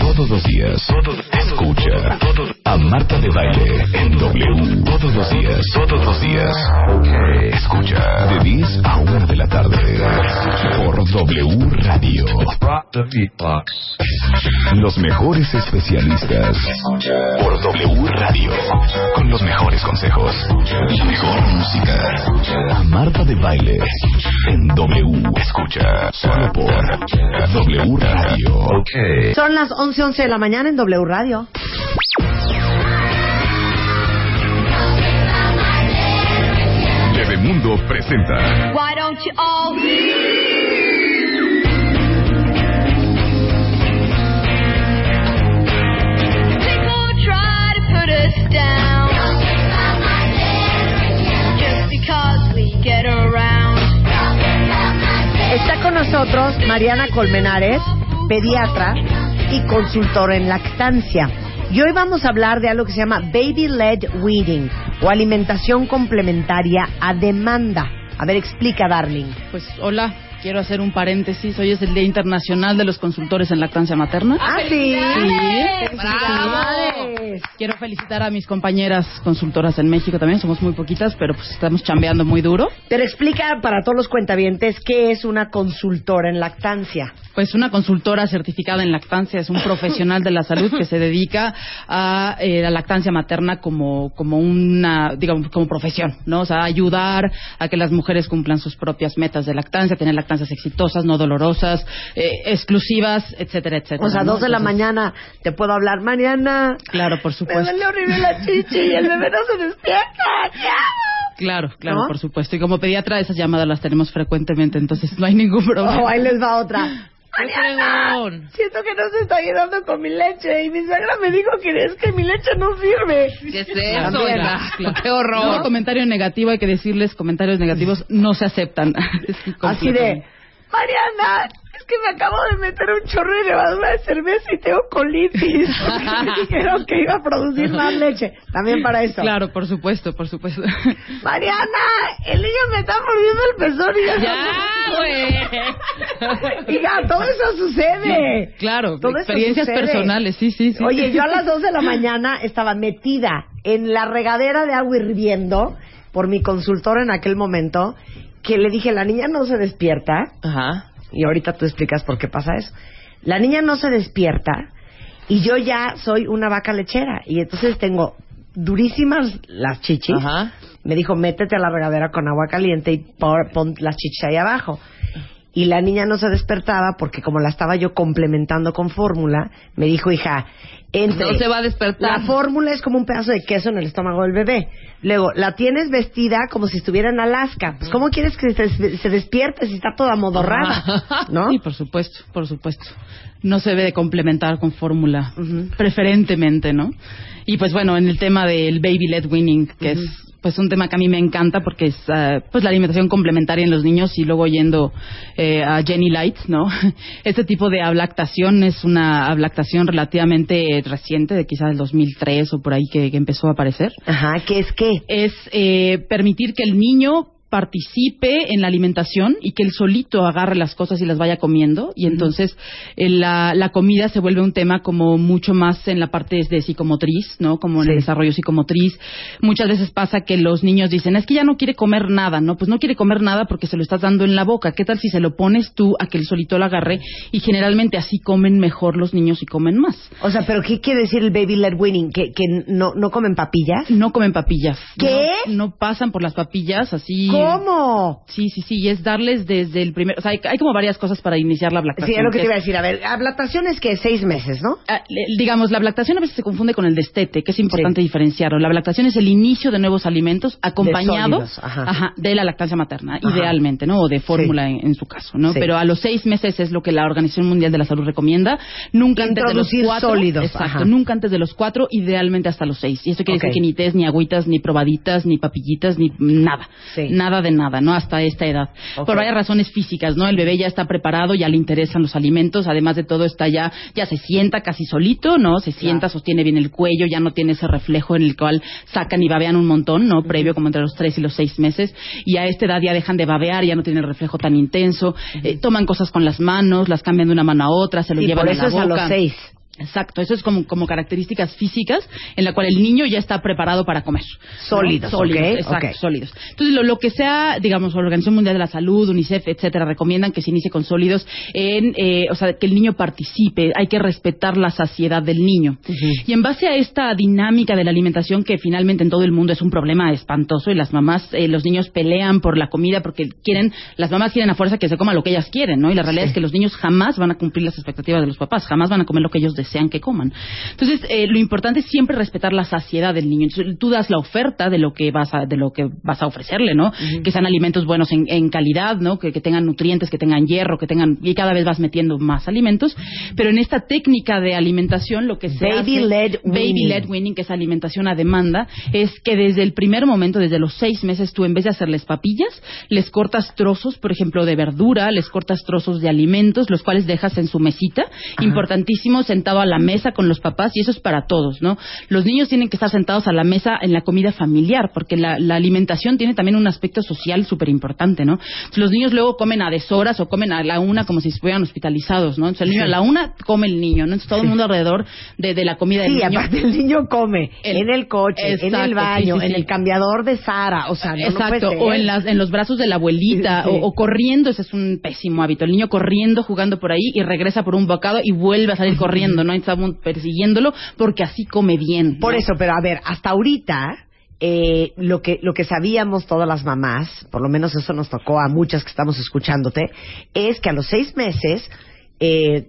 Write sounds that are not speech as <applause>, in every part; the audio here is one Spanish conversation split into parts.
Todos los días. Escucha. A Marta de Baile en W. Todos los días. Todos los días. Escucha. De 10 a 1 de la tarde. Por W Radio. Los mejores especialistas. Por W Radio. Con los mejores consejos. La mejor música. A Marta de Baile en W. Escucha. Solo por W Radio. Son las 11:11 11 de la mañana en W Radio. Bebemundo presenta. Why don't you all People try to put us down just because we get around. Está con nosotros Mariana Colmenares, pediatra y consultora en lactancia. Y hoy vamos a hablar de algo que se llama Baby Led Weaning o alimentación complementaria a demanda. A ver, explica, darling. Pues hola, quiero hacer un paréntesis. Hoy es el Día Internacional de los Consultores en Lactancia Materna. Ah, sí. Sí. Felicidades. Quiero felicitar a mis compañeras consultoras en México también. Somos muy poquitas, pero pues estamos chambeando muy duro. Pero explica para todos los cuentavientes qué es una consultora en lactancia. Pues una consultora certificada en lactancia es un <laughs> profesional de la salud que se dedica a eh, la lactancia materna como, como una, digamos, como profesión, ¿no? O sea, ayudar a que las mujeres cumplan sus propias metas de lactancia, tener lactancias exitosas, no dolorosas, eh, exclusivas, etcétera, etcétera. O sea, ¿no? dos de la Entonces, mañana te puedo hablar, Mariana. Claro, por Me supuesto. duele horrible la chichi y el bebé no se despierta. Claro, claro, ¿No? por supuesto. Y como pediatra esas llamadas las tenemos frecuentemente, entonces no hay ningún problema. Oh, ahí les va otra. Mariana, siento que no se está ayudando con mi leche y mi suegra me dijo que es que mi leche no sirve. ¿Qué es eso? ¡Qué No, horror! comentario negativo, hay que decirles, comentarios negativos no se aceptan. <laughs> Así de, Mariana, es que me acabo de meter un chorro de levadura de cerveza y tengo colitis. <laughs> <laughs> me dijeron que iba a producir más leche. También para eso. Claro, por supuesto, por supuesto. <laughs> Mariana, el niño me está mordiendo el pezón y ya, ¡Ya, güey! Hija, todo eso sucede. Claro, Todo experiencias sucede. personales, sí, sí, sí. Oye, yo a las 2 de la mañana estaba metida en la regadera de agua hirviendo por mi consultor en aquel momento, que le dije, la niña no se despierta, Ajá. Y ahorita tú explicas por qué pasa eso. La niña no se despierta y yo ya soy una vaca lechera y entonces tengo durísimas las chichis. Ajá. Me dijo, métete a la regadera con agua caliente y por- pon las chichis ahí abajo. Y la niña no se despertaba porque como la estaba yo complementando con fórmula, me dijo, hija, entre... No se va a despertar. La fórmula es como un pedazo de queso en el estómago del bebé. Luego, la tienes vestida como si estuviera en Alaska. Pues, ¿cómo quieres que se, se despierte si está toda modorrada? ¿No? Sí, por supuesto, por supuesto. No se debe de complementar con fórmula, preferentemente, ¿no? Y pues bueno, en el tema del baby led weaning, que es pues un tema que a mí me encanta porque es ah, pues la alimentación complementaria en los niños y luego yendo eh, a Jenny Light, ¿no? <laughs> Este tipo de ablactación es una ablactación relativamente reciente, de quizás del 2003 o por ahí que, que empezó a aparecer Ajá, ¿qué es qué? es eh, permitir que el niño participe en la alimentación y que él solito agarre las cosas y las vaya comiendo y entonces eh, la, la comida se vuelve un tema como mucho más en la parte de psicomotriz, ¿no? Como en el desarrollo psicomotriz. Muchas veces pasa que los niños dicen, es que ya no quiere comer nada, ¿no? Pues no quiere comer nada porque se lo estás dando en la boca. ¿Qué tal si se lo pones tú a que él solito lo agarre? Y generalmente así comen mejor los niños y comen más. O sea, ¿pero qué quiere decir el baby led winning? ¿Que, que no, no comen papillas? No comen papillas. ¿Qué? No, no pasan por las papillas así. ¿Cómo? Sí, sí, sí, y es darles desde el primer... O sea, hay, hay como varias cosas para iniciar la Sí, lactación. es lo que te iba a decir. A ver, ablatación es que seis meses, ¿no? Ah, digamos, la lactación a veces se confunde con el destete, que es importante diferenciarlo. La lactación es el inicio de nuevos alimentos acompañado sólidos, ajá. de la lactancia materna, Ajá. idealmente, ¿no? O de fórmula en, en su caso, ¿no? Sí. Pero a los seis meses es lo que la Organización Mundial de la Salud recomienda. Nunca antes de los cuatro. sólidos, Exacto, nunca antes de los cuatro, idealmente hasta los seis. Y esto quiere decir que ni tés, ni agüitas, ni probaditas, ni papillitas, ni nada. Sí. Nada nada de nada, ¿no? Hasta esta edad. Por varias razones físicas, ¿no? El bebé ya está preparado, ya le interesan los alimentos, además de todo está ya, ya se sienta casi solito, ¿no? Se sienta, sostiene bien el cuello, ya no tiene ese reflejo en el cual sacan y babean un montón, ¿no? Previo como entre los tres y los seis meses. Y a esta edad ya dejan de babear, ya no tienen el reflejo tan intenso, eh, toman cosas con las manos, las cambian de una mano a otra, se lo Sí, llevan por a la es a boca. los seis. Exacto, eso es como, como características físicas en la cual el niño ya está preparado para comer. ¿no? Sólidos, Sólidos, ok, exacto, sólidos. Entonces, lo, lo que sea, digamos, la Organización Mundial de la Salud, UNICEF, etcétera, recomiendan que se inicie con sólidos en, eh, o sea, que el niño participe, hay que respetar la saciedad del niño. Y en base a esta dinámica de la alimentación que finalmente en todo el mundo es un problema espantoso y las mamás, eh, los niños pelean por la comida porque quieren, las mamás quieren a fuerza que se coma lo que ellas quieren, ¿no? Y la realidad Sí. es que los niños jamás van a cumplir las expectativas de los papás, jamás van a comer lo que ellos desean que coman. Entonces, eh, lo importante es siempre respetar la saciedad del niño. Entonces, tú das la oferta de lo que vas a, de lo que vas a ofrecerle, ¿no? Que sean alimentos buenos en, en calidad, ¿no? Que, que tengan nutrientes, que tengan hierro, que tengan, y cada vez vas metiendo más alimentos. Pero en esta técnica de alimentación, lo que se Baby hace- led baby weaning. led weaning, que es alimentación a demanda, es que desde el primer momento, desde los seis meses, tú en vez de hacerles papillas, les cortas trozos, por ejemplo, de verdura, les cortas trozos de alimentos, los cuales dejas en su mesita. Importantísimo, sentado a la mesa con los papás, y eso es para todos, ¿no? Los niños tienen que estar sentados a la mesa en la comida familiar, porque la, la alimentación tiene también un aspecto social súper importante, ¿no? Los niños luego comen a deshoras o comen a la una como si estuvieran hospitalizados, ¿no? Entonces, el niño a la una come el niño, ¿no? Entonces, todo el mundo alrededor de, de la comida del Sí, niño. aparte el niño come El- en el coche, en el baño, sí, sí, en sí. el cambiador de Sara, o sea, no, Exacto, o en, las, en los brazos de la abuelita, Sí, sí. O, o corriendo, ese es un pésimo hábito. El niño corriendo, jugando por ahí y regresa por un bocado y vuelve a salir corriendo, <laughs> ¿no? Y estamos persiguiéndolo porque así come bien. ¿no? Por eso, pero a ver, hasta ahorita eh, lo que lo que sabíamos todas las mamás, por lo menos eso nos tocó a muchas que estamos escuchándote, es que a los seis meses, eh,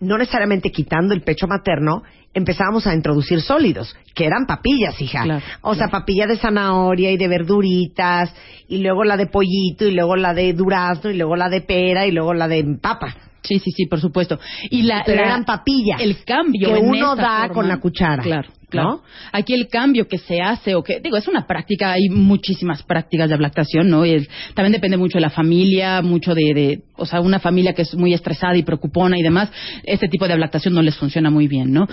no necesariamente quitando el pecho materno, empezábamos a introducir sólidos, que eran papillas, hija. Claro, o sea, papilla de zanahoria y de verduritas, y luego la de pollito, y luego la de durazno, y luego la de pera, y luego la de papa. Sí, sí, sí, por supuesto. Y la, Pero la- eran papillas. El cambio que en uno esta da forma- con la cuchara. Claro, claro. ¿no? Aquí el cambio que se hace, o que, digo, es una práctica, hay muchísimas prácticas de lactación, ¿no? También depende mucho de la familia, mucho de, de, o sea, una familia que es muy estresada y preocupona y demás, este tipo de lactación no les funciona muy bien, ¿no?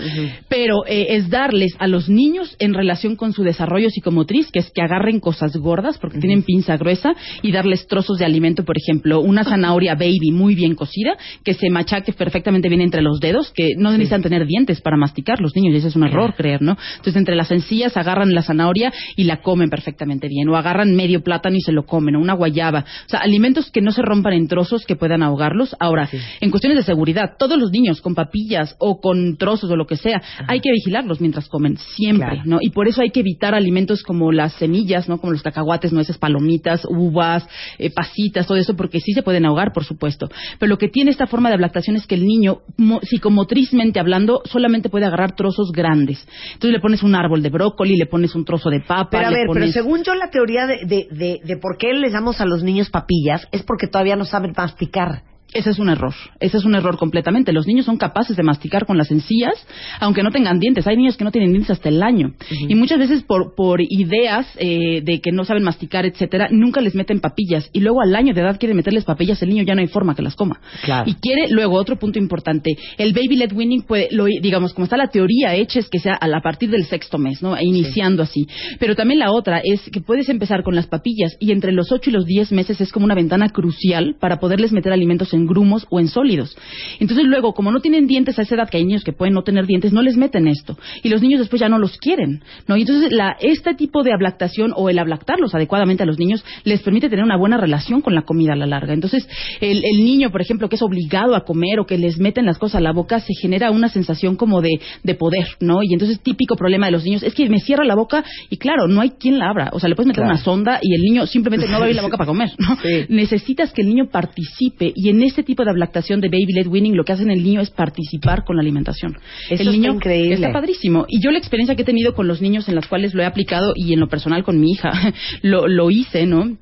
Pero eh, es darles a los niños en relación con su desarrollo psicomotriz, que es que agarren cosas gordas porque tienen pinza gruesa y darles trozos de alimento, por ejemplo, una zanahoria baby muy bien cocida, que se machaque perfectamente bien entre los dedos, que no necesitan tener dientes para masticar los niños, y ese es un error creer, ¿no? Entonces, entre las encías agarran la zanahoria y la comen perfectamente bien, o agarran medio plátano y se lo comen, o una guayaba. O sea, alimentos que no se rompan en trozos que puedan ahogarlos. Ahora, en cuestiones de seguridad, todos los niños con papillas o con trozos o lo que sea, hay que vigilarlos mientras comen, siempre, Claro. ¿no? Y por eso hay que evitar alimentos como las semillas, ¿no? Como los cacahuates, nueces, palomitas, uvas, eh, pasitas, todo eso, porque sí se pueden ahogar, por supuesto. Pero lo que tiene esta forma de ablactación es que el niño, mo- psicomotrizmente hablando, solamente puede agarrar trozos grandes. Entonces le pones un árbol de brócoli, le pones un trozo de papa, Pero a ver, pero según yo la teoría de, de, de, de por qué les damos a los niños papillas es porque todavía no saben masticar. Ese es un error. Ese es un error completamente. Los niños son capaces de masticar con las encías, aunque no tengan dientes. Hay niños que no tienen dientes hasta el año. Y muchas veces por, por ideas eh, de que no saben masticar, etcétera, nunca les meten papillas. Y luego al año de edad quieren meterles papillas, el niño ya no hay forma que las coma. Claro. Y quiere, luego, otro punto importante. El baby led weaning puede, lo, digamos, como está la teoría hecha, es que sea a, la- a partir del sexto mes, ¿no? E iniciando así. Pero también la otra es que puedes empezar con las papillas y entre los 8 y los 10 meses es como una ventana crucial para poderles meter alimentos en grumos o en sólidos. Entonces luego, como no tienen dientes a esa edad, que hay niños que pueden no tener dientes, no les meten esto. Y los niños después ya no los quieren, ¿no? Y entonces la, este tipo de ablactación o el ablactarlos adecuadamente a los niños les permite tener una buena relación con la comida a la larga. Entonces, el, el niño, por ejemplo, que es obligado a comer o que les meten las cosas a la boca, se genera una sensación como de, de poder, ¿no? Y entonces, típico problema de los niños es que me cierra la boca y claro, no hay quien la abra. O sea, le puedes meter Claro. una sonda y el niño simplemente no va a abrir la boca para comer, ¿no? <laughs> Sí. Necesitas que el niño participe y en este tipo de ablactación de baby led weaning lo que hacen el niño es participar con la alimentación. Eso el está niño increíble. está padrísimo. Y yo la experiencia que he tenido con los niños en las cuales lo he aplicado y en lo personal con mi hija <laughs> lo, lo hice, ¿no?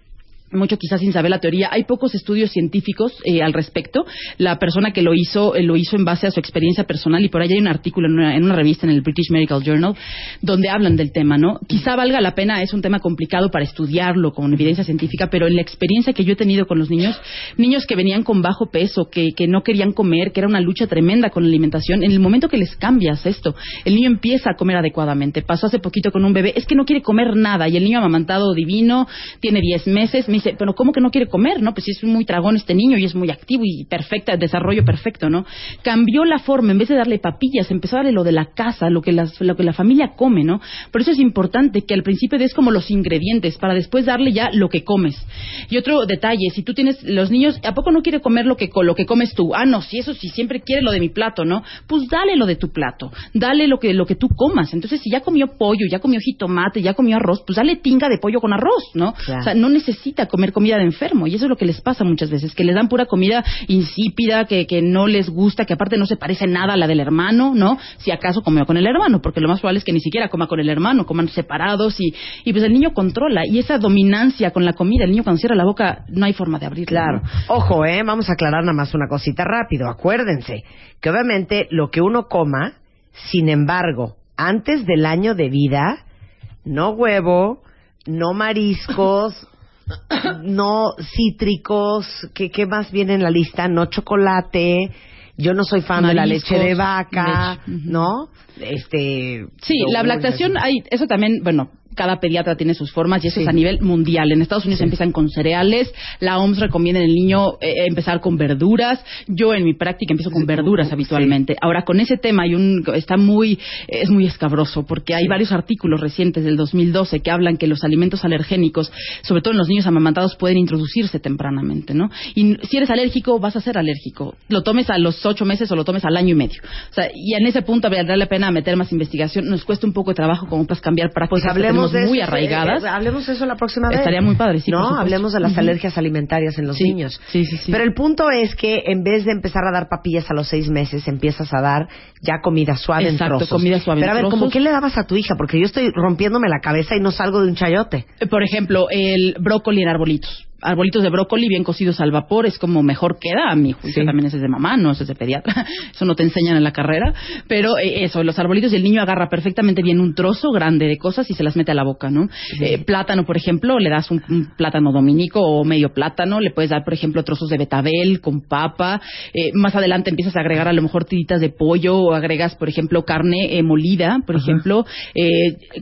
Mucho quizás sin saber la teoría. Hay pocos estudios científicos eh, al respecto. La persona que lo hizo eh, lo hizo en base a su experiencia personal y por ahí hay un artículo en una, revista en el British Medical Journal donde hablan del tema, ¿no? Quizá valga la pena, es un tema complicado para estudiarlo con evidencia científica, pero en la experiencia que yo he tenido con los niños, niños que venían con bajo peso, que, que no querían comer, que era una lucha tremenda con la alimentación, en el momento que les cambias esto, el niño empieza a comer adecuadamente. Pasó hace poquito con un bebé, es que no quiere comer nada y el niño amamantado divino, tiene 10 meses, me dice, pero ¿cómo que no quiere comer? No, pues si es muy tragón este niño y es muy activo y perfecta, desarrollo perfecto, ¿no? Cambió la forma, en vez de darle papillas, empezó a darle lo de la casa, lo que, las- lo que la familia come, ¿no? Por eso es importante que al principio des como los ingredientes para después darle ya lo que comes. Y otro detalle, si tú tienes los niños, ¿a poco no quiere comer lo que, lo que comes tú? Ah, no, si eso sí, siempre quiere lo de mi plato, ¿no? Pues dale lo de tu plato, dale lo que, lo que tú comas. Entonces, si ya comió pollo, ya comió jitomate, ya comió arroz, pues dale tinga de pollo con arroz, ¿no? Claro. O sea, no necesita comer comida de enfermo. Y eso es lo que les pasa muchas veces, que les dan pura comida insípida, que, que no les gusta, que aparte no se parece nada a la del hermano, ¿no? Si acaso comió con el hermano, porque lo más probable es que ni siquiera coma con el hermano, coman separados y, y pues el niño controla. Y esa dominancia con la comida, el niño cuando cierra la boca no hay forma de abrirla. Claro. ¿no? Ojo, eh, vamos a aclarar nada más una cosita rápido. Acuérdense que obviamente lo que uno coma, sin embargo, antes del año de vida, no huevo, no mariscos, <laughs> no cítricos, ¿qué, qué más viene en la lista? No chocolate. Yo no soy fan de la leche de vaca, leche. ¿no? Este. Sí, la lactación, hay, eso también, bueno, cada pediatra tiene sus formas y eso Sí. es a nivel mundial. En Estados Unidos empiezan con cereales, la OMS recomienda en el niño eh, empezar con verduras. Yo en mi práctica empiezo con verduras habitualmente. Ahora con ese tema hay un está muy es muy escabroso porque hay varios artículos recientes del 2012 que hablan que los alimentos alergénicos, sobre todo en los niños amamantados, pueden introducirse tempranamente, ¿no? Y si eres alérgico vas a ser alérgico. Lo tomes a los ocho meses o lo tomes al año y medio. O sea, y en ese punto valdrá la pena meter más investigación. Nos cuesta un poco de trabajo como para cambiar prácticas Pues hablemos tenemos de muy eso, arraigadas. eh, eh, hablemos de eso la próxima vez. Estaría muy padre, sí, No, hablemos de las alergias alimentarias en los Sí, niños. sí, sí, sí. Pero el punto es que en vez de empezar a dar papillas a los seis meses, empiezas a dar ya comida suave Exacto, en trozos. comida suave Pero a ver, ¿cómo qué le dabas a tu hija? Porque yo estoy rompiéndome la cabeza y no salgo de un chayote. Eh, Por ejemplo, el brócoli en arbolitos. Arbolitos de brócoli bien cocidos al vapor es como mejor queda. A mi juicio Sí. también ese es de mamá, no ese es de pediatra. <laughs> Eso no te enseñan en la carrera. Pero eh, eso, los arbolitos y el niño agarra perfectamente bien un trozo grande de cosas y se las mete a la boca, ¿no? Eh, plátano, por ejemplo, le das un, un plátano dominico o medio plátano. Le puedes dar, por ejemplo, trozos de betabel con papa. Eh, más adelante empiezas a agregar a lo mejor tiritas de pollo o agregas, por ejemplo, carne eh, molida, por ejemplo.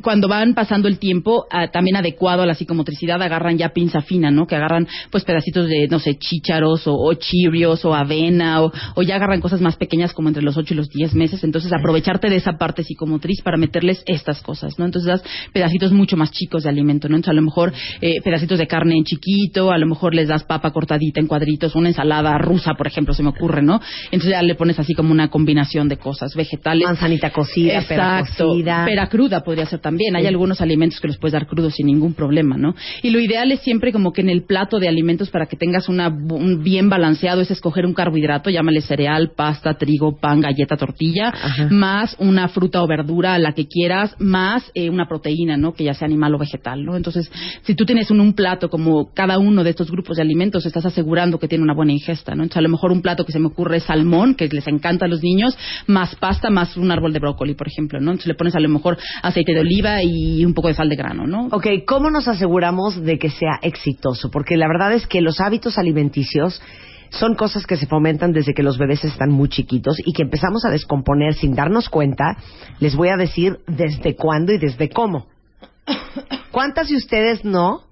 Cuando van pasando el tiempo, ah, también adecuado a la psicomotricidad, agarran ya pinza fina, ¿no? Que agarran pues pedacitos de, no sé, chícharos o, o chirios o avena o, o ya agarran cosas más pequeñas como entre los 8 y los 10 meses. Entonces, aprovecharte de esa parte psicomotriz para meterles estas cosas, ¿no? Entonces, das pedacitos mucho más chicos de alimento, ¿no? Entonces, a lo mejor eh, pedacitos de carne en chiquito, a lo mejor les das papa cortadita en cuadritos, una ensalada rusa, por ejemplo, se me ocurre, ¿no? Entonces ya le pones así como una combinación de cosas, vegetales. Manzanita cocida, pera Exacto. cocida. Pera cruda podría ser también. Hay algunos alimentos que los puedes dar crudos sin ningún problema, ¿no? Y lo ideal es siempre como que en el plato de alimentos para que tengas una, un bien balanceado es escoger un carbohidrato, llámale cereal, pasta, trigo, pan, galleta, tortilla, Ajá. más una fruta o verdura, la que quieras, más eh, una proteína, ¿no? Que ya sea animal o vegetal, ¿no? Entonces, si tú tienes un, un plato como cada uno de estos grupos de alimentos, estás asegurando que tiene una buena ingesta, ¿no? Entonces, a lo mejor un plato que se me ocurre es salmón, que les encanta a los niños, más pasta, más un árbol de brócoli, por ejemplo, ¿no? Entonces le pones a lo mejor aceite de oliva y un poco de sal de grano, ¿no? Ok, ¿cómo nos aseguramos de que sea exitoso? Porque la verdad es que los hábitos alimenticios son cosas que se fomentan desde que los bebés están muy chiquitos y que empezamos a descomponer sin darnos cuenta. Les voy a decir desde cuándo y desde cómo. ¿Cuántas de ustedes no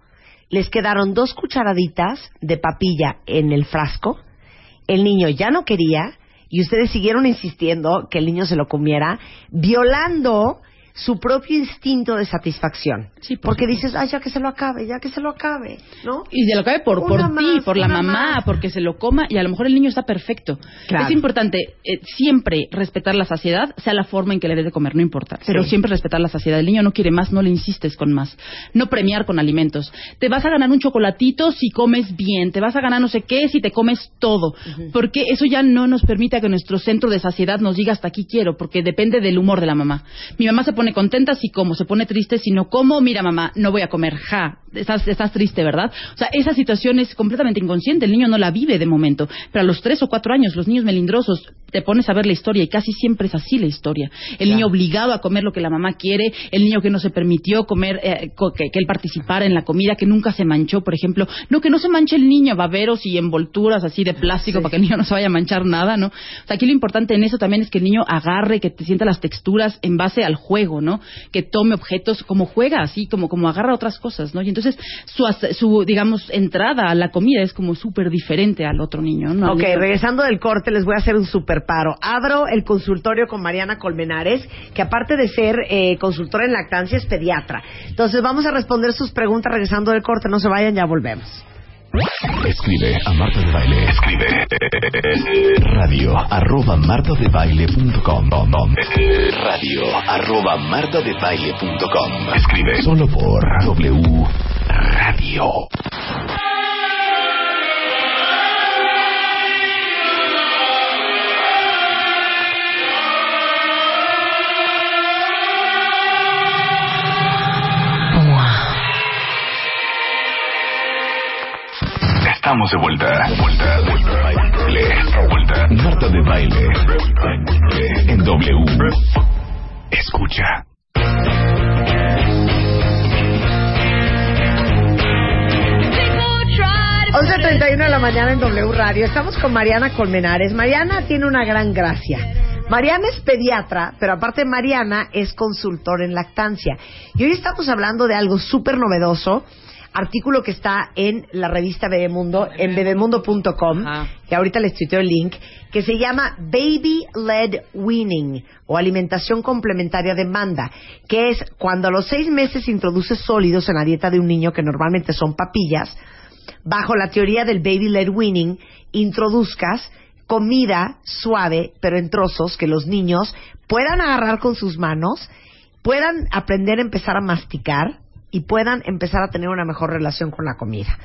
les quedaron dos cucharaditas de papilla en el frasco? El niño ya no quería y ustedes siguieron insistiendo que el niño se lo comiera, violando su propio instinto de satisfacción. Sí, por Porque supuesto. dices, ay, ya que se lo acabe, ya que se lo acabe, ¿no? Y se lo cabe por, por ti, por la mamá, más. porque se lo coma y a lo mejor el niño está perfecto. Claro. Es importante eh, siempre respetar la saciedad, sea la forma en que le debes de comer, no importa. Pero Sí. siempre respetar la saciedad. El niño no quiere más, no le insistes con más. No premiar con alimentos. Te vas a ganar un chocolatito si comes bien, te vas a ganar no sé qué si te comes todo. Porque eso ya no nos permite que nuestro centro de saciedad nos diga hasta aquí quiero, porque depende del humor de la mamá. Mi mamá se pone pone contenta si como, se pone triste si no como, mira mamá, no voy a comer, ja, estás, estás triste, ¿verdad? O sea, esa situación es completamente inconsciente, el niño no la vive de momento, pero a los tres o cuatro años, los niños melindrosos, te pones a ver la historia y casi siempre es así la historia. El niño obligado a comer lo que la mamá quiere, el niño que no se permitió comer, eh, que, que él participara en la comida, que nunca se manchó, por ejemplo. No, que no se manche el niño, baberos y envolturas así de plástico para que el niño no se vaya a manchar nada, ¿no? O sea, aquí lo importante en eso también es que el niño agarre, que te sienta las texturas en base al juego, ¿no? Que tome objetos como juega, así como, como agarra otras cosas, ¿no? Y entonces su, su digamos, entrada a la comida es como súper diferente al otro niño, ¿no? Ok, regresando del corte les voy a hacer un super paro. Abro el consultorio con Mariana Colmenares, que aparte de ser eh, consultora en lactancia es pediatra. Entonces vamos a responder sus preguntas regresando del corte. No se vayan, ya volvemos. Escribe a Marta de Baile. Escribe radio arroba martadebaile.com radio arroba martadebaile.com Escribe solo por W Radio. Estamos de vuelta. Vuelta, vuelta, baile. Vuelta. Marta de baile. En W. Escucha. 11.31 de la mañana en W Radio. Estamos con Mariana Colmenares. Mariana tiene una gran gracia. Mariana es pediatra, pero aparte Mariana es consultor en lactancia. Y hoy estamos hablando de algo súper novedoso, artículo que está en la revista Bebemundo, en bebemundo.com, que ahorita les tuiteo el link, que se llama Baby Led Weaning o alimentación complementaria de manda, que es cuando a los seis meses introduces sólidos en la dieta de un niño, que normalmente son papillas, bajo la teoría del baby led weaning, introduzcas comida suave, pero en trozos, que los niños puedan agarrar con sus manos, puedan aprender a empezar a masticar y puedan empezar a tener una mejor relación con la comida.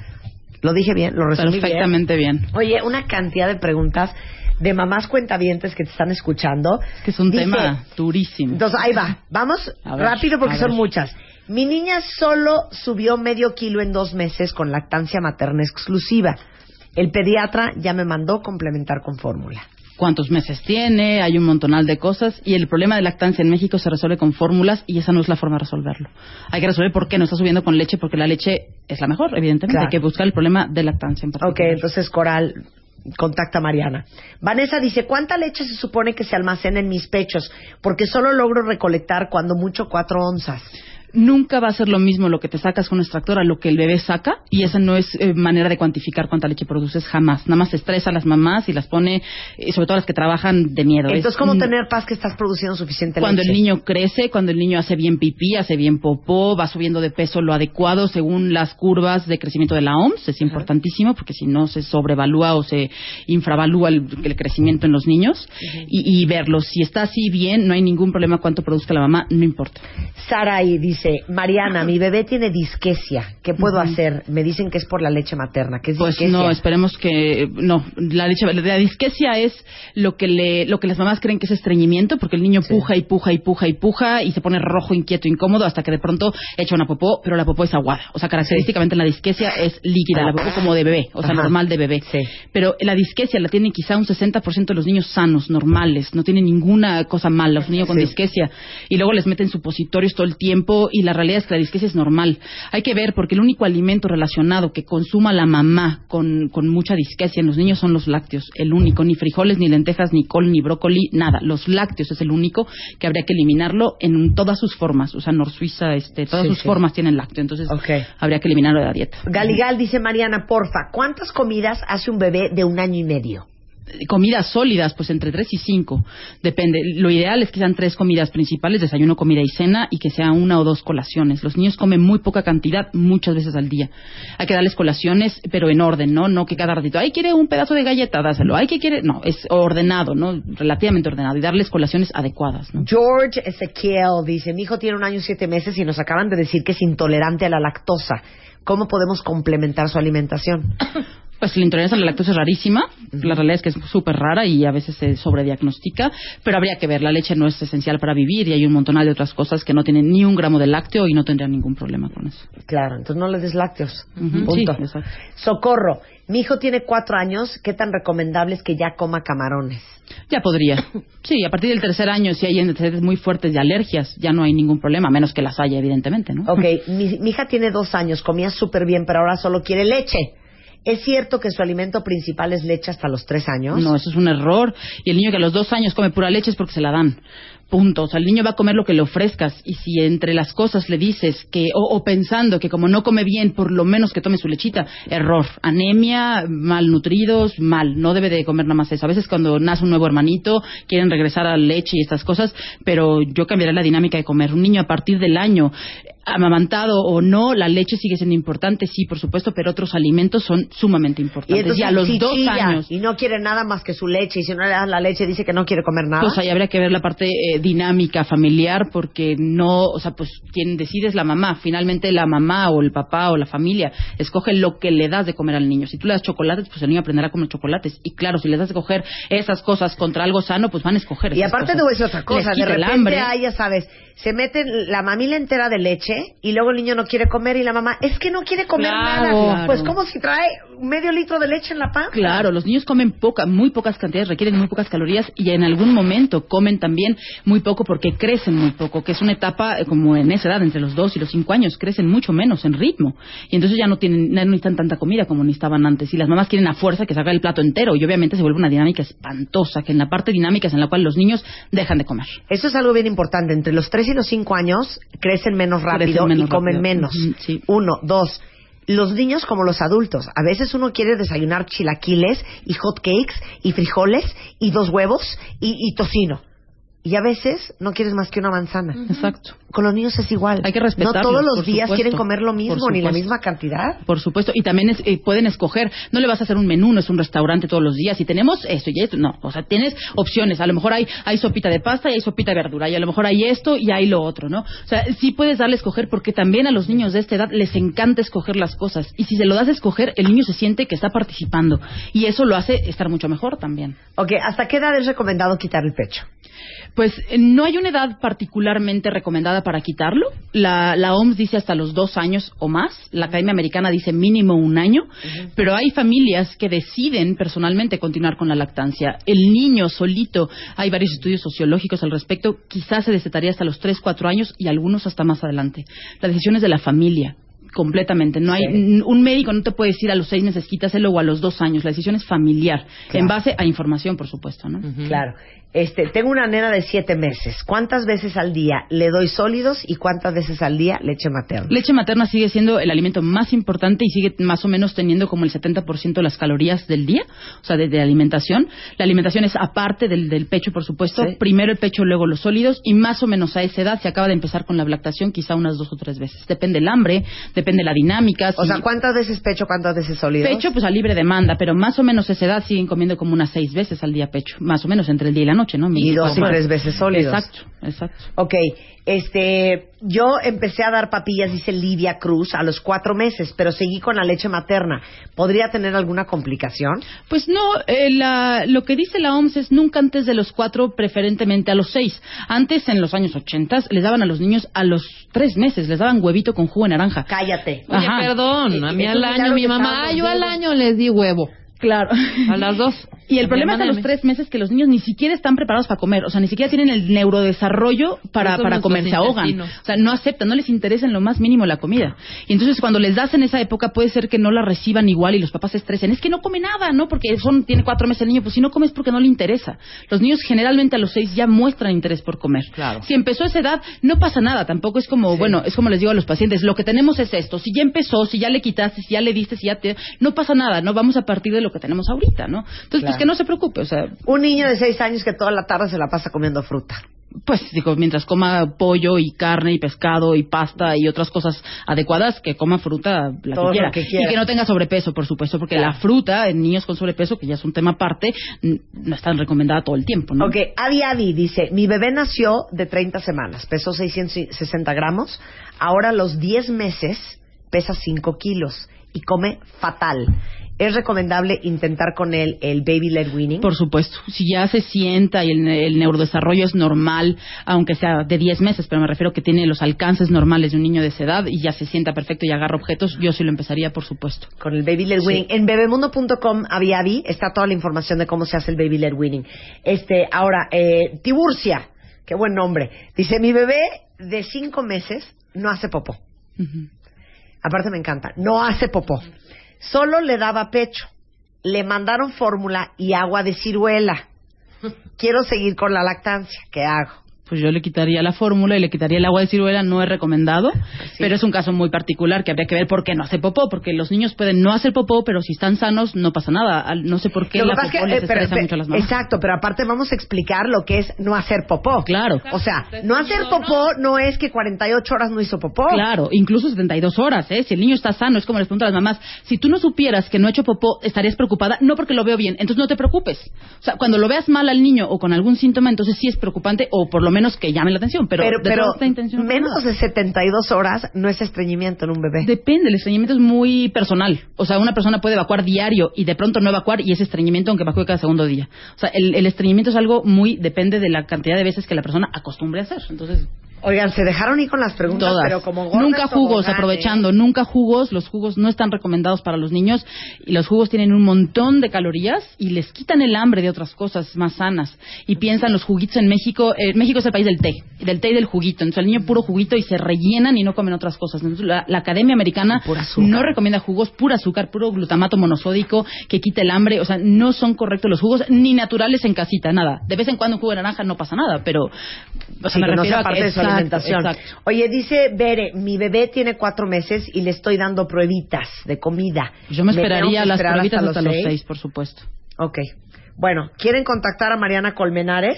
¿Lo dije bien? ¿Lo resumí? Perfectamente bien. Oye, una cantidad de preguntas de mamás cuentavientes que te están escuchando. Que es un Dice, tema durísimo. Entonces, ahí va. Vamos <laughs> ver, rápido porque son muchas. Mi niña solo subió medio kilo en dos meses con lactancia materna exclusiva. El pediatra ya me mandó complementar con fórmula. Cuántos meses tiene, hay un montonal de cosas y el problema de lactancia en México se resuelve con fórmulas y esa no es la forma de resolverlo. Hay que resolver por qué no está subiendo con leche, porque la leche es la mejor, evidentemente. Claro. Hay que buscar el problema de lactancia en Ok, particular. entonces Coral contacta a Mariana. Vanessa dice, ¿cuánta leche se supone que se almacena en mis pechos? Porque solo logro recolectar cuando mucho cuatro onzas. Nunca va a ser lo mismo lo que te sacas con un extractor a lo que el bebé saca y esa no es eh, manera de cuantificar cuánta leche produces jamás. Nada más estresa a las mamás y las pone, eh, sobre todo las que trabajan de miedo. Entonces, Es ¿cómo tener paz que estás produciendo suficiente Cuando leche? el niño crece, cuando el niño hace bien pipí, hace bien popó, va subiendo de peso lo adecuado según las curvas de crecimiento de la OMS, es importantísimo porque si no se sobrevalúa o se infravalúa el, el crecimiento en los niños y, y verlo. Si está así bien, no hay ningún problema cuánto produzca la mamá, no importa. Saraí dice, Mariana, mi bebé tiene disquesia. ¿Qué puedo hacer? Me dicen que es por la leche materna. ¿Qué es Pues disquesia? no, esperemos que no. La, leche, la disquesia es lo que le, lo que las mamás creen que es estreñimiento, porque el niño puja y puja y puja y puja y se pone rojo, inquieto, incómodo, hasta que de pronto echa una popó, pero la popó es aguada. O sea, característicamente la disquesia es líquida, la popó como de bebé, o sea, Ajá. normal de bebé. Sí. Pero la disquesia la tienen quizá un 60% de los niños sanos, normales, no tienen ninguna cosa mala, los niños con Sí. disquesia. Y luego les meten supositorios todo el tiempo y la realidad es que la disquesia es normal. Hay que ver porque el único alimento relacionado que consuma la mamá con, con mucha disquesia en los niños son los lácteos. El único, ni frijoles, ni lentejas, ni col, ni brócoli, nada. Los lácteos es el único que habría que eliminarlo en todas sus formas. O sea, Norsuiza, este, todas Sí, sus sí. formas tienen lácteo. Entonces, habría que eliminarlo de la dieta. Galigal dice, Mariana, porfa, ¿cuántas comidas hace un bebé de un año y medio? Comidas sólidas, pues entre tres y cinco. Depende. Lo ideal es que sean tres comidas principales, desayuno, comida y cena, y que sea una o dos colaciones. Los niños comen muy poca cantidad, muchas veces al día. Hay que darles colaciones, pero en orden, ¿no? No que cada ratito, ay, quiere un pedazo de galleta, dáselo. Ay, que quiere. No, es ordenado, ¿no? Relativamente ordenado. Y darles colaciones adecuadas, ¿no? George Ezequiel dice, mi hijo tiene un año y siete meses y nos acaban de decir que es intolerante a la lactosa. ¿Cómo podemos complementar su alimentación? Pues la intolerancia a la lactosa es rarísima. La realidad es que es súper rara y a veces se sobrediagnostica. Pero habría que ver. La leche no es esencial para vivir y hay un montón de otras cosas que no tienen ni un gramo de lácteo y no tendrían ningún problema con eso. Claro, entonces no le des lácteos. Punto. sí. Socorro, mi hijo tiene cuatro años, ¿qué tan recomendable es que ya coma camarones? Ya podría. <coughs> Sí, a partir del tercer año, si hay antecedentes muy fuertes de alergias, ya no hay ningún problema, a menos que las haya, evidentemente, ¿no? Ok, <laughs> mi, mi hija tiene dos años, comía súper bien, pero ahora solo quiere leche. ¿Es cierto que su alimento principal es leche hasta los tres años? No, eso es un error. Y el niño que a los dos años come pura leche es porque se la dan. Punto. O sea, el niño va a comer lo que le ofrezcas. Y si entre las cosas le dices que, o, o pensando que como no come bien, por lo menos que tome su lechita, error. Anemia, malnutridos, mal. No debe de comer nada más eso. A veces cuando nace un nuevo hermanito, quieren regresar a la leche y estas cosas, pero yo cambiaré la dinámica de comer. Un niño a partir del año, amamantado o no, la leche sigue siendo importante, sí, por supuesto, pero otros alimentos son sumamente Y importantes. entonces Y a los dos años. y no quiere nada más que su leche y si no le das la leche dice que no quiere comer nada. Pues ahí habría que ver la parte eh, dinámica familiar porque no, o sea, pues quien decide es la mamá. Finalmente la mamá o el papá o la familia escoge lo que le das de comer al niño. Si tú le das chocolates, pues el niño aprenderá a comer chocolates. Y claro, si les das de coger esas cosas contra algo sano, pues van a escoger y esas aparte te cosas. voy a decir otra cosa, de repente hay, ya sabes, se mete la mamila entera de leche y luego el niño no quiere comer y la mamá, es que no quiere comer Claro, nada. claro. Pues como si trae medio litro de leche en la panza. Claro, los niños comen poca, muy pocas cantidades, requieren muy pocas calorías y en algún momento comen también muy poco porque crecen muy poco, que es una etapa eh, como en esa edad, entre los dos y los cinco años, crecen mucho menos en ritmo y entonces ya no tienen, no necesitan tanta comida como necesitaban antes y las mamás quieren a fuerza que se haga el plato entero y obviamente se vuelve una dinámica espantosa, que en la parte dinámica es en la cual los niños dejan de comer. Eso es algo bien importante. Entre los 3 y los 5 años crecen menos rápido Crecen menos y comen rápido. menos. Sí. Uno, dos. Los niños como los adultos. A veces uno quiere desayunar chilaquiles y hot cakes y frijoles y dos huevos y, y tocino. Y a veces no quieres más que una manzana. Exacto. Con los niños es igual. Hay que No respetarlos, todos los días supuesto. quieren comer lo mismo ni la misma cantidad. Por supuesto, y también es- eh, pueden escoger, no le vas a hacer un menú, no es un restaurante todos los días, y tenemos esto y esto, no, o sea, tienes opciones, a lo mejor hay, hay sopita de pasta y hay sopita de verdura, y a lo mejor hay esto y hay lo otro, ¿no? O sea, sí puedes darle a escoger porque también a los niños de esta edad les encanta escoger las cosas, y si se lo das a escoger, el niño se siente que está participando, y eso lo hace estar mucho mejor también. Ok, ¿hasta qué edad es recomendado quitar el pecho? Pues eh, no hay una edad particularmente recomendada para quitarlo. La, la OMS dice hasta los dos años o más. La Academia Americana dice mínimo un año. Pero hay familias que deciden personalmente continuar con la lactancia. El niño solito, hay varios estudios sociológicos al respecto, quizás se desetaría hasta los tres, cuatro años y algunos hasta más adelante. La decisión es de la familia. Completamente. No hay n- un médico no te puede decir a los seis meses quítaselo o a los dos años. La decisión es familiar, Claro. en base a información, por supuesto, ¿no? Claro. Este, tengo una nena de siete meses. ¿Cuántas veces al día le doy sólidos y cuántas veces al día leche materna? Leche materna sigue siendo el alimento más importante y sigue más o menos teniendo como el 70% de las calorías del día, o sea, de, de alimentación. La alimentación es aparte del, del pecho, por supuesto. Sí. Primero el pecho, luego los sólidos y más o menos a esa edad se acaba de empezar con la lactación quizá unas dos o tres veces. Depende el hambre, depende la dinámica. o si- sea, ¿cuántas veces pecho, cuántas veces sólidos? Pecho, pues a libre demanda, pero más o menos a esa edad siguen comiendo como unas seis veces al día pecho, más o menos entre el día y la noche, ¿no? Y dos y tres veces sólidos. Exacto, exacto. Ok, este, yo empecé a dar papillas, dice Lidia Cruz, a los cuatro meses, pero seguí con la leche materna. ¿Podría tener alguna complicación? Pues no, eh, la- lo que dice la OMS es nunca antes de los cuatro, preferentemente a los seis. Antes, en los años ochentas, les daban a los niños a los tres meses, les daban huevito con jugo de naranja. Cállate. Oye, Ajá. perdón, a mí al año mi mamá, estábamos "Ay, yo al viendo". año les di huevo. Claro. A las dos. Y el A problema es a los tres meses que los niños ni siquiera están preparados para comer, o sea, ni siquiera tienen el neurodesarrollo para, para comer, se ahogan. O sea, no aceptan, no les interesa en lo más mínimo la comida. Y entonces cuando les das en esa época puede ser que no la reciban igual y los papás se estresen. Es que no come nada, ¿no? Porque son, tiene cuatro meses el niño, pues si no comes porque no le interesa. Los niños generalmente a los seis ya muestran interés por comer. Claro. Si empezó a esa edad, no pasa nada, tampoco es como, bueno, es como les digo a los pacientes, lo que tenemos es esto, si ya empezó, si ya le quitaste, si ya le diste, si ya te... No pasa nada, ¿no? Vamos a partir de lo que tenemos ahorita, ¿no? Entonces, Claro. pues que no se preocupe, o sea, Un niño de seis años que toda la tarde se la pasa comiendo fruta. pues digo, mientras coma pollo y carne y pescado y pasta y otras cosas adecuadas, que coma fruta la lo que, quiera. que quiera. Y que no tenga sobrepeso, por supuesto, porque Claro. la fruta en niños con sobrepeso, que ya es un tema aparte, no es tan recomendada todo el tiempo, ¿no? Ok, Adi Adi dice, mi bebé nació de 30 semanas, pesó 660 gramos, ahora a los 10 meses pesa 5 kilos y come fatal. ¿Es recomendable intentar con él el baby led weaning? Por supuesto, si ya se sienta y el, el neurodesarrollo es normal, aunque sea de 10 meses, pero me refiero que tiene los alcances normales de un niño de esa edad y ya se sienta perfecto y agarra objetos, yo sí lo empezaría, por supuesto. con el baby led weaning. En bebemundo.com Aviavi está toda la información de cómo se hace el baby led weaning. Este, ahora, eh, Tiburcia, qué buen nombre. Dice, mi bebé de cinco meses no hace popó. Aparte me encanta, no hace popó. Solo le daba pecho. Le mandaron fórmula y agua de ciruela. <laughs> Quiero seguir con la lactancia. ¿Qué hago? Pues yo le quitaría la fórmula y le quitaría el agua de ciruela, no es recomendado, pero es un caso muy particular que habría que ver por qué no hace popó, porque los niños pueden no hacer popó, pero si están sanos no pasa nada. Al- No sé por qué Lo la popó que, les eh, pero- estresa pero- mucho a las mamás. Exacto, pero aparte vamos a explicar lo que es no hacer popó. Claro. O sea, no hacer popó no es que 48 horas no hizo popó. Claro, incluso 72 horas, ¿eh? Si el niño está sano, es como les pregunto a las mamás, si tú no supieras que no ha hecho popó, estarías preocupada, no porque lo veo bien, entonces no te preocupes. O sea, cuando lo veas mal al niño o con algún síntoma, entonces sí es preocupante o por lo menos que llame la atención, pero, pero, de pero esta intención, menos de 72 horas no es estreñimiento en un bebé. Depende, el estreñimiento es muy personal. O sea, una persona puede evacuar diario y de pronto no evacuar y es estreñimiento aunque evacúe cada segundo día. O sea, el, el estreñimiento es algo muy, depende de la cantidad de veces que la persona acostumbre a hacer. Entonces, Oigan, se dejaron ir con las preguntas, todas. pero como gordas nunca jugos, aprovechando, nunca jugos. Los jugos no están recomendados para los niños y los jugos tienen un montón de calorías y les quitan el hambre de otras cosas más sanas. Y piensan los juguitos en México, eh, México es el país del té, del té y del juguito. Entonces el niño puro juguito y se rellenan y no comen otras cosas. Entonces la, la Academia Americana no recomienda jugos, pura azúcar, puro glutamato monosódico que quita el hambre. O sea, no son correctos los jugos ni naturales en casita, nada. De vez en cuando un jugo de naranja no pasa nada, pero o sea, Sí, me no refiero sea a que- exacto, alimentación. exacto. Oye, dice Bere, mi bebé tiene cuatro meses y le estoy dando pruebitas de comida. Yo me esperaría las pruebitas hasta, los seis? seis, por supuesto. Ok. Bueno, quieren contactar a Mariana Colmenares.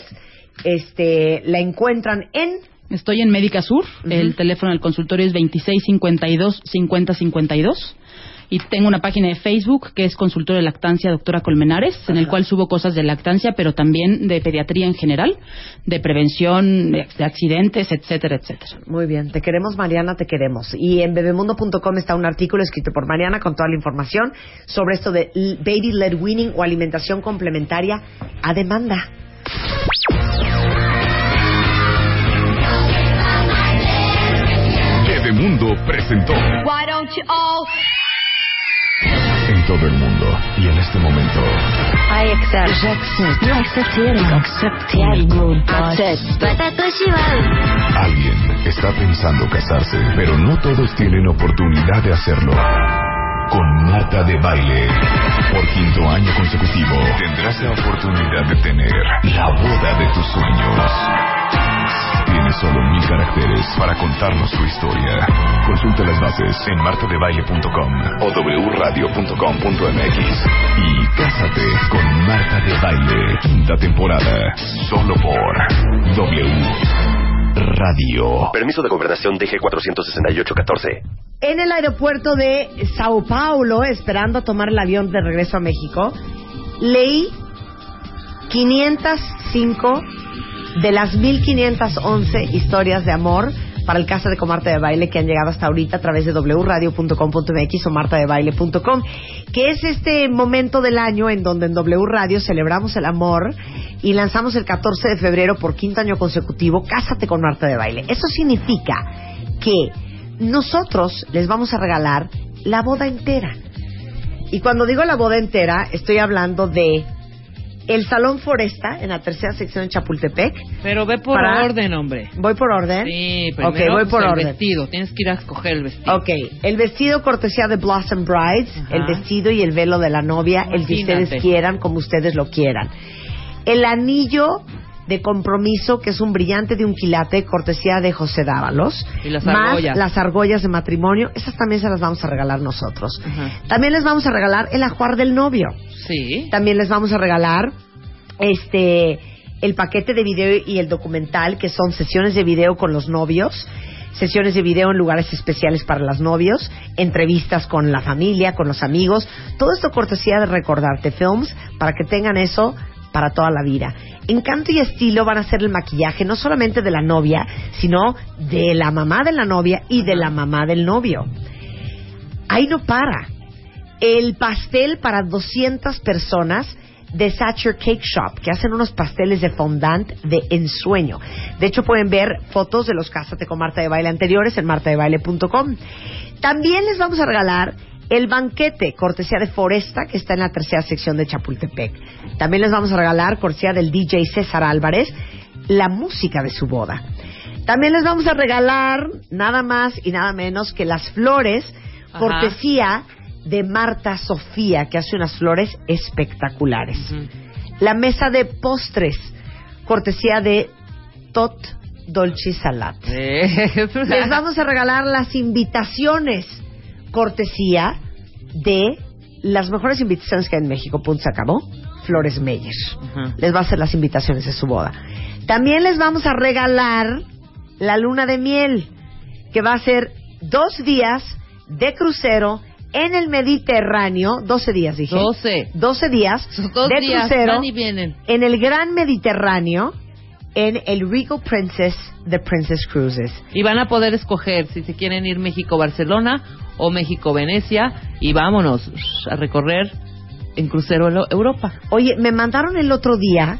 Este, la encuentran en Estoy en Médica Sur, el teléfono del consultorio es 2652-5052 y tengo una página de Facebook que es Consultorio de Lactancia Doctora Colmenares, en el cual subo cosas de lactancia, pero también de pediatría en general, de prevención de de accidentes, etcétera, etcétera. Muy bien, te queremos Mariana, te queremos. Y en bebemundo.com está un artículo escrito por Mariana con toda la información sobre esto de baby led weaning o alimentación complementaria a demanda. Bebemundo presentó Why don't you all en todo el mundo y en este momento. I accept. J'accepte. Accept. Alguien está pensando casarse, pero no todos tienen oportunidad de hacerlo. Con Marta de Baile, por quinto año consecutivo, tendrás la oportunidad de tener la boda de tus sueños. Tienes solo mil caracteres para contarnos tu historia. Consulta las bases en martadebaile.com o wradio.com.mx y cásate con Marta de Baile, quinta temporada, solo por W Radio. Permiso de gobernación DG 468-14. En el aeropuerto de Sao Paulo, esperando a tomar el avión de regreso a México, leí 505 de las 1511 historias de amor para el caso de Comarta de Baile que han llegado hasta ahorita a través de wradio.com.mx o martadebaile.com, que es este momento del año en donde en W Radio celebramos el amor y lanzamos el 14 de febrero por quinto año consecutivo Cásate con Marta de Baile. Eso significa que nosotros les vamos a regalar la boda entera. Y cuando digo la boda entera, estoy hablando de el Salón Foresta en la tercera sección en Chapultepec. Pero ve por Para- orden, hombre. Voy por orden. Sí, primero voy por pues, el orden. vestido. Tienes que ir a escoger el vestido. Ok, el vestido cortesía de Blossom Brides, Ajá. el vestido y el velo de la novia, el que ustedes quieran, como ustedes lo quieran. El anillo de compromiso, que es un brillante de un quilate, cortesía de José Dávalos. Y las más argollas. las argollas de matrimonio, esas también se las vamos a regalar nosotros. También les vamos a regalar el ajuar del novio. Sí. También les vamos a regalar este el paquete de video y el documental, que son sesiones de video con los novios, sesiones de video en lugares especiales para los novios, entrevistas con la familia, con los amigos, todo esto cortesía de Recordarte Films, para que tengan eso para toda la vida. Encanto y estilo van a ser el maquillaje no solamente de la novia, sino de la mamá de la novia y de la mamá del novio. Ahí no para. el pastel para 200 personas de Satcher Cake Shop, que hacen unos pasteles de fondant de ensueño. De hecho, pueden ver fotos de los Cásate con Marta de Baile anteriores en martadebaile.com. También les vamos a regalar el banquete, cortesía de Foresta, que está en la tercera sección de Chapultepec. También les vamos a regalar, cortesía del DJ César Álvarez, la música de su boda. También les vamos a regalar nada más y nada menos que las flores, Ajá. cortesía de Marta Sofía, que hace unas flores espectaculares. La mesa de postres, cortesía de Tot Dolce Salat. Les vamos a regalar las invitaciones, cortesía de las mejores invitaciones que hay en México. Punto, se acabó. Flores Meyer. Les va a hacer las invitaciones de su boda. También les vamos a regalar la luna de miel, que va a ser dos días de crucero en el Mediterráneo. 12 días, dije. 12. 12 días Dos de días crucero van y vienen. en el Gran Mediterráneo en el Regal Princess de Princess Cruises. Y van a poder escoger si se quieren ir México-Barcelona o México-Venecia y vámonos a recorrer en crucero Europa. Oye, me mandaron el otro día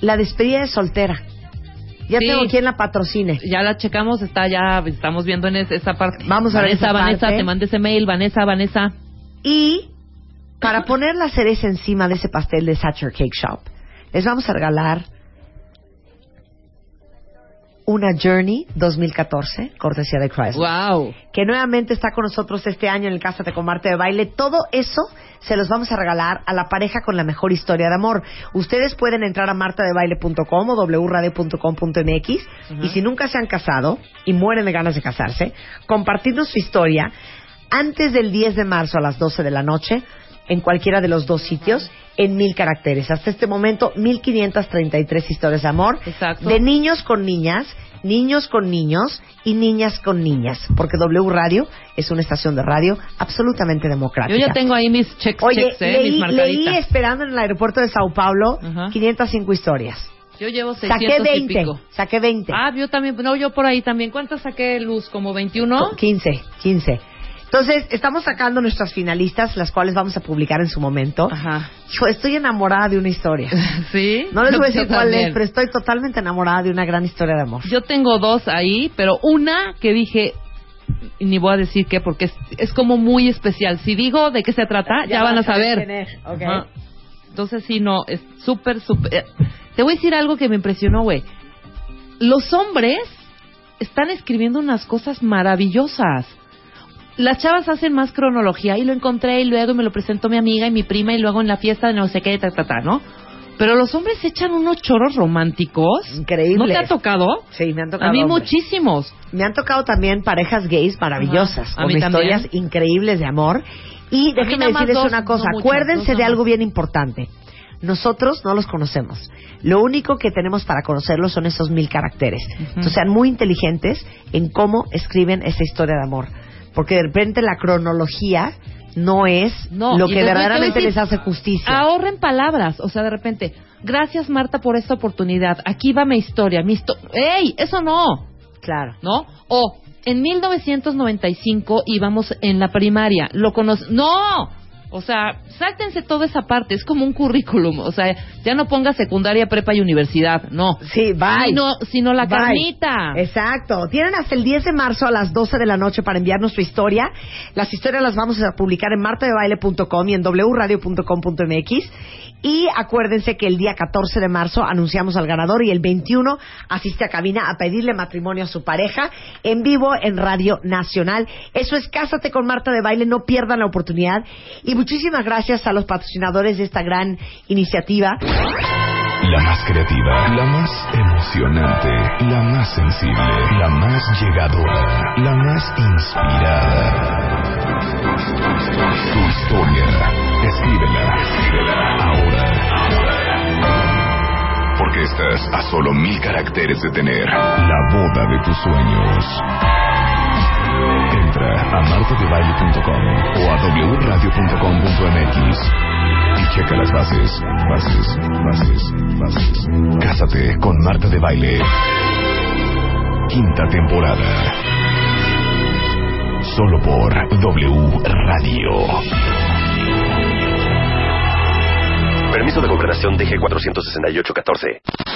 la despedida de soltera. Ya Sí. tengo quien la patrocine. Ya la checamos, está ya, estamos viendo en es- esa parte. Vamos a ver Vanessa, esa Vanessa, parte. te mandé ese mail, Vanessa, Vanessa. Y para poner la cereza encima de ese pastel de Satcher Cake Shop, les vamos a regalar una Journey 2014, cortesía de Chrysler. Wow. que nuevamente está con nosotros este año en el Cásate con Marte de Baile. Todo eso se los vamos a regalar a la pareja con la mejor historia de amor. Ustedes pueden entrar a martadebaile.com o wradio.com.mx y si nunca se han casado y mueren de ganas de casarse, compartirnos su historia antes del 10 de marzo a las 12 de la noche en cualquiera de los dos sitios en mil caracteres. Hasta este momento, 1533 historias de amor Exacto. de niños con niñas, niños con niños y niñas con niñas, porque W Radio es una estación de radio absolutamente Yo democrática. ya tengo ahí mis checks, Oye, checks, eh, mis leí, leí marcaditas. esperando en el aeropuerto de Sao Paulo Ajá. 505 historias. Yo llevo 600 Saqué y 20, pico. saqué 20. Ah, yo también, no, yo por ahí también. ¿Cuántas saqué, Luz? ¿Como 21? 15, 15. Entonces, estamos sacando nuestras finalistas, las cuales vamos a publicar en su momento. Ajá. Hijo, estoy enamorada de una historia. <laughs> ¿Sí? No les voy a decir cuál es, pero estoy totalmente enamorada de una gran historia de amor. Yo tengo dos ahí, pero una que dije, ni voy a decir qué, porque es, es como muy especial. Si digo de qué se trata, ya, van a saber. quién es, ok. Ajá. Entonces sí, no, es súper, súper... eh, Te voy a decir algo que me impresionó, güey. Los hombres están escribiendo unas cosas maravillosas. Las chavas hacen más cronología y lo encontré y luego me lo presentó mi amiga y mi prima y luego en la fiesta de no sé qué, ta, ta, ta, ¿no? Pero los hombres echan unos choros románticos. Increíbles. ¿No te ha tocado? Sí, me han tocado. A mí hombres. muchísimos. Me han tocado también parejas gays maravillosas, Ajá, con también. historias increíbles de amor. Y déjenme decirles dos, una cosa, no muchas, acuérdense de algo bien importante. Nosotros no los conocemos. Lo único que tenemos para conocerlos son esos mil caracteres. Entonces sean muy inteligentes en cómo escriben esa historia de amor. Porque de repente la cronología no es No, lo que verdaderamente les hace justicia. Ahorren palabras, o sea, de repente, gracias Marta por esta oportunidad, aquí va mi historia, mi histo ¡Ey! Eso no, Claro. ¿no? O, en 1995 íbamos en la primaria, lo conoce... ¡No! O sea, sáltense toda esa parte, es como un currículum, o sea, ya no ponga secundaria, prepa y universidad, no. Sí, bye. Sino, sino la Bye. carnita. Exacto. Tienen hasta el 10 de marzo a las 12 de la noche para enviarnos su historia. Las historias las vamos a publicar en martadebaile.com y en wradio.com.mx. Y acuérdense que el día 14 de marzo anunciamos al ganador y el 21 asiste a cabina a pedirle matrimonio a su pareja en vivo en Radio Nacional. Eso es Cásate con Marta de Baile. No pierdan la oportunidad. Y muchísimas gracias a los patrocinadores de esta gran iniciativa. La más creativa, la más emocionante, la más sensible, la más llegadora, la más inspirada. Tu historia, escríbela, escríbela ahora. Porque estás a solo mil caracteres de tener la boda de tus sueños. Entra a martadebaile.com o a wradio.com.mx y checa las bases. Bases, bases, bases. Cásate con Marta de Baile. Quinta temporada. Solo por W Radio. Permiso de gobernación DG 468-14.